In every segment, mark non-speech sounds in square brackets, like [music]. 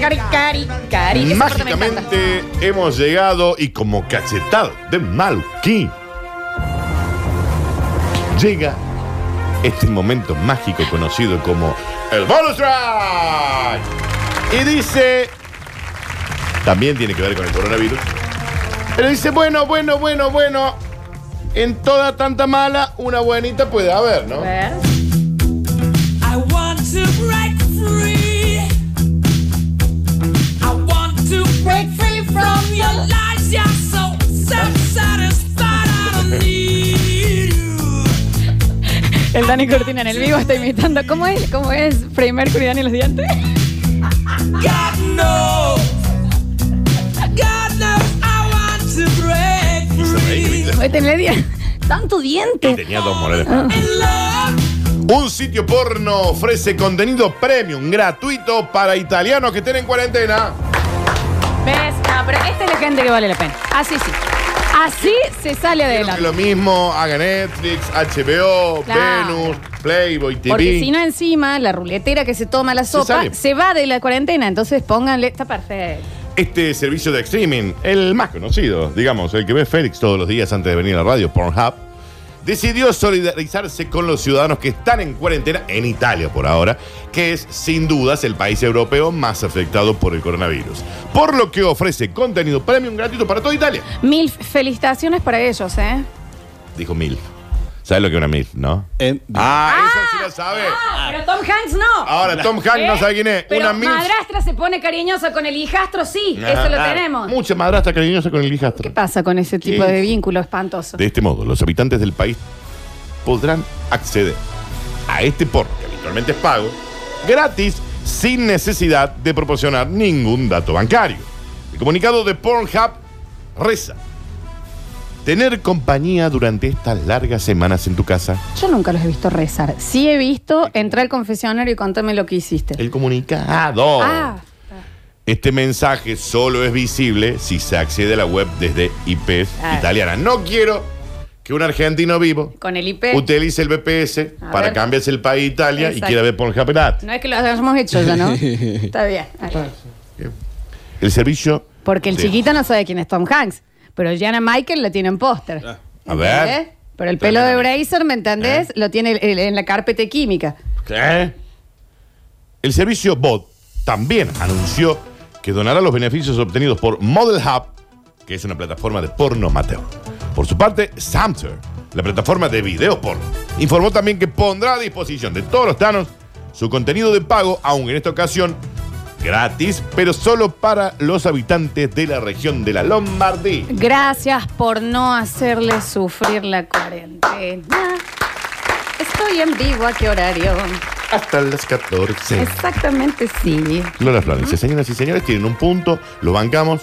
Cari, Cari, Cari. Esa parte me encanta. Mágicamente hemos llegado y como cachetado de Maluquí llega este momento mágico conocido como el bonus track. Y dice, también tiene que ver con el coronavirus, pero dice, bueno, bueno, bueno, bueno, en toda tanta mala, una buenita puede haber, ¿no? El Dani Cortina en el vivo está imitando. ¿Cómo es? ¿Cómo es? Freddie Mercury, Dani los dientes. God knows. God knows I want to break free. Tanto Y diente. tenía dos monedas. In love. Un sitio porno ofrece contenido premium gratuito para italianos que estén en cuarentena. ¿Ves? No, pero esta es la gente que vale la pena. Así sí. Así se sale Quiero que adelante. lo mismo haga Netflix, HBO, Claro. Venus, Playboy TV. Porque si no, encima, la ruletera que se toma la sopa sale. se va de la cuarentena. Entonces pónganle. Está perfecto. Este servicio de streaming, el más conocido, digamos, el que ve Félix todos los días antes de venir a la radio, Pornhub, decidió solidarizarse con los ciudadanos que están en cuarentena en Italia por ahora, que es sin dudas el país europeo más afectado por el coronavirus. Por lo que ofrece contenido premium gratuito para toda Italia. Mil felicitaciones para ellos, ¿eh? Dijo MILF. ¿Sabes lo que es una MILF, no? Eh, Ah, eso sí lo sabe. Ah, pero Tom Hanks no. Ahora, Tom Hanks no sabe quién es. Pero Una MILF. madrastra se pone cariñosa con el hijastro, sí. Eso lo Ah, tenemos. Mucha madrastra cariñosa con el ¿Qué hijastro. pasa con ese tipo ¿Qué? de vínculo espantoso? De este modo, los habitantes del país podrán acceder a este porno, que habitualmente es pago, gratis, sin necesidad de proporcionar ningún dato bancario. El comunicado de Pornhub reza. Tener compañía durante estas largas semanas en tu casa. Yo nunca los he visto rezar. Sí he visto entrar al confesionario y contame lo que hiciste. El comunicado. Ah, Este mensaje solo es visible si se accede a la web desde IPs Ah. italianas. No quiero que un argentino vivo con el IP. utilice el BPS A para ver. cambiarse el país Italia y quiera ver Pornhub gratis. No es que lo hayamos hecho ya, ¿no? [laughs] Está bien. El servicio. Porque el Sí. chiquito no sabe quién es Tom Hanks. Pero Jana Michael lo tiene en póster. A ver. ¿Entendés? Pero el pelo de Bracer, ¿me entendés? ¿Eh? Lo tiene el- en la carpeta química. ¿Qué? El servicio BOT también anunció que donará los beneficios obtenidos por Model Hub, que es una plataforma de porno amateur. Por su parte, Samter, la plataforma de video porno, informó también que pondrá a disposición de todos los tanos su contenido de pago, aunque en esta ocasión gratis, pero solo para los habitantes de la región de la Lombardía. Gracias por no hacerle sufrir la cuarentena. Estoy en vivo, ¿a qué horario? Hasta las 14. Exactamente sí. Lola Florencia, señoras y señores, tienen un punto, lo bancamos.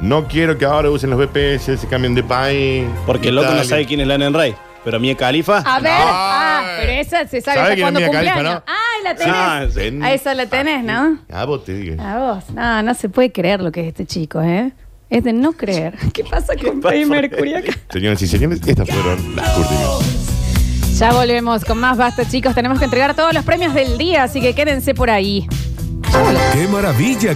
No quiero que ahora usen los BPS, se cambien de país. Porque el loco no Italia. sabe quién es Lana Rey. Pero Mia Califa. A ver, ah, pero esa se sabe, ¿Sabe hasta quién es Mia Khalifa, cumpleaños. no? La tenés. Ah, Ven. A esa la tenés, ¿no? Ah, vos te digo. A vos. No, no se puede creer lo que es este chico, ¿eh? Es de no creer. [laughs] ¿Qué pasa con Freddie Mercury acá? Señoras y señores, estas fueron las Curti News. Ya volvemos con más basta, chicos. Tenemos que entregar todos los premios del día, así que quédense por ahí. ¡Qué maravilla!